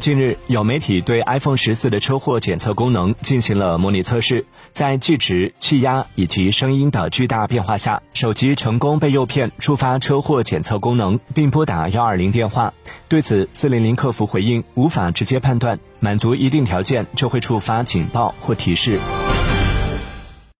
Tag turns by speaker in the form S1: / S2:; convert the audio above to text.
S1: 近日，有媒体对 iPhone 十四的车祸检测功能进行了模拟测试，在计值、气压以及声音的巨大变化下，手机成功被诱骗触发车祸检测功能，并拨打幺二零电话。对此，四零零客服回应无法直接判断，满足一定条件就会触发警报或提示。